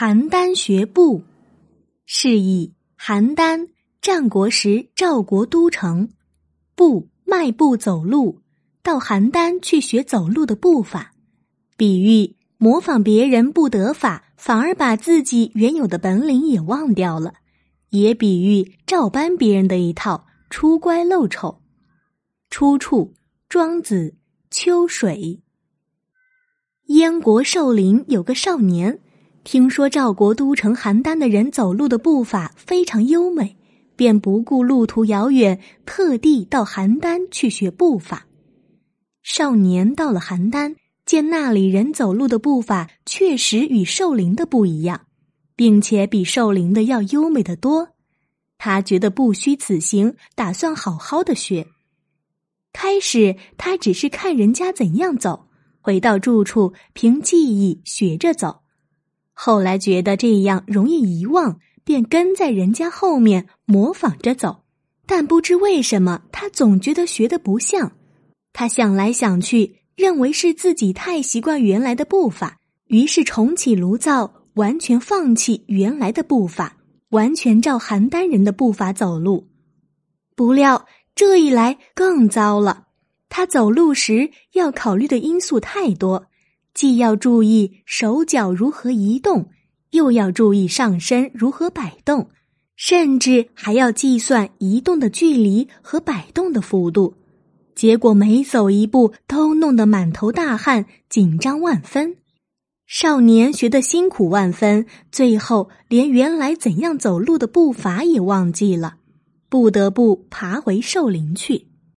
邯郸学步，是以邯郸，战国时赵国都城。步，迈步走路，到邯郸去学走路的步法，比喻模仿别人不得法，反而把自己原有的本领也忘掉了；也比喻照搬别人的一套，出乖露丑。出处：庄子《秋水》。燕国寿陵有个少年。听说赵国都城邯郸的人走路的步伐非常优美，便不顾路途遥远，特地到邯郸去学步法。少年到了邯郸，见那里人走路的步伐确实与寿陵的不一样，并且比寿陵的要优美的多。他觉得不虚此行，打算好好的学。开始他只是看人家怎样走，回到住处凭记忆学着走。后来觉得这样容易遗忘，便跟在人家后面模仿着走。但不知为什么，他总觉得学的不像。他想来想去，认为是自己太习惯原来的步伐，于是重启炉灶，完全放弃原来的步伐，完全照邯郸人的步伐走路。不料这一来更糟了，他走路时要考虑的因素太多。既要注意手脚如何移动，又要注意上身如何摆动，甚至还要计算移动的距离和摆动的幅度。结果每走一步都弄得满头大汗，紧张万分。少年学得辛苦万分，最后连原来怎样走路的步伐也忘记了，不得不爬回寿陵去。